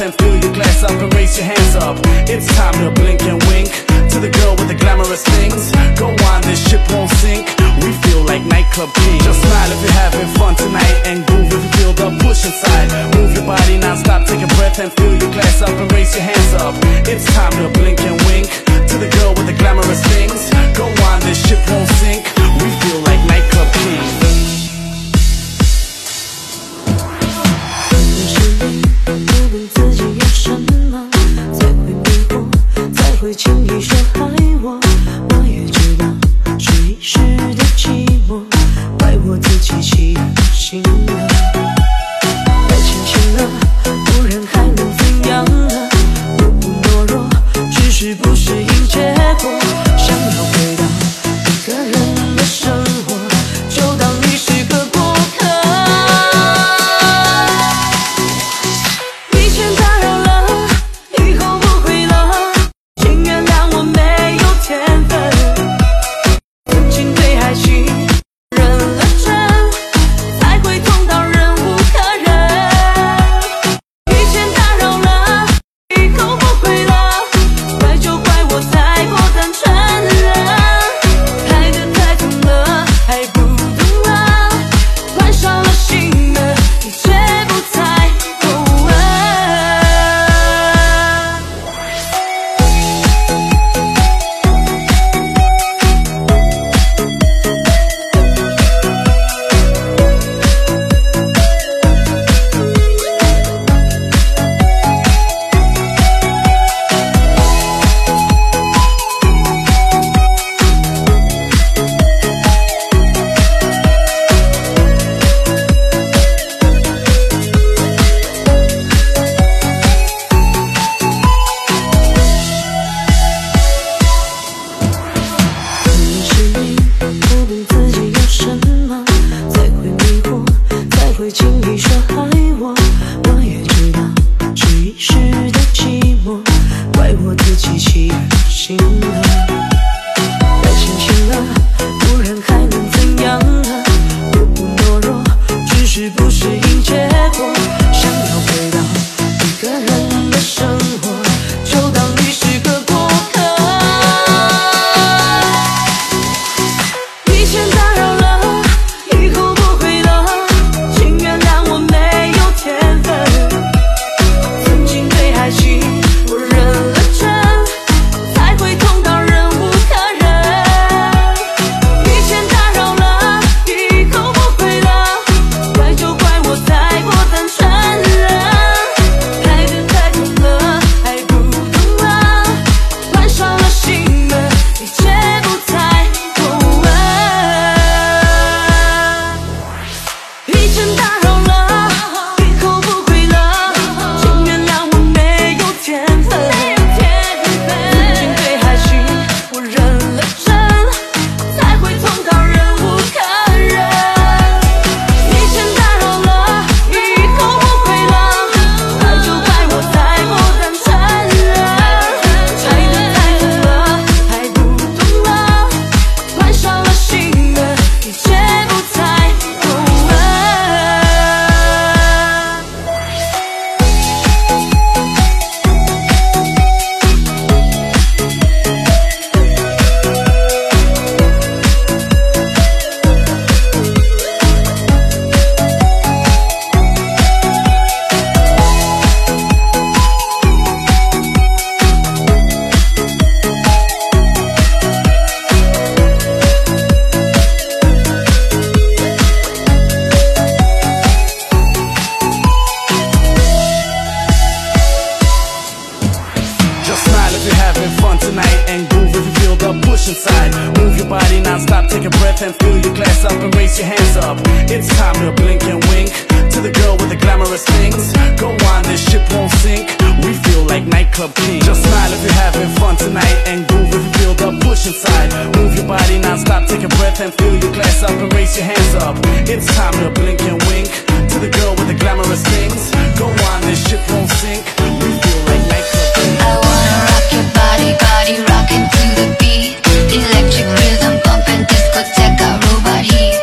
and fill your glass up and raise your hands up. It's time to blink and wink to the girl with the glamorous things. Go on, this ship won't sink. We feel like nightclub kings. Just smile if you're having fun tonight and groove if you feel the push inside. Move your body non-stop, take a breath and fill your glass up and raise your hands up. It's time to glamorous things. Go on, this ship won't sink. We feel like nightclub kings. Just smile if you're having fun tonight And groove if you feel the push inside. Move your body non-stop, take a breath And fill your glass up and raise your hands up. It's time to blink and wink To the girl with the glamorous things. Go on, this ship won't sink. We feel like nightclub kings. I wanna rock your body, body rocking to the beat. Electric rhythm bumping discotheque, robot heat.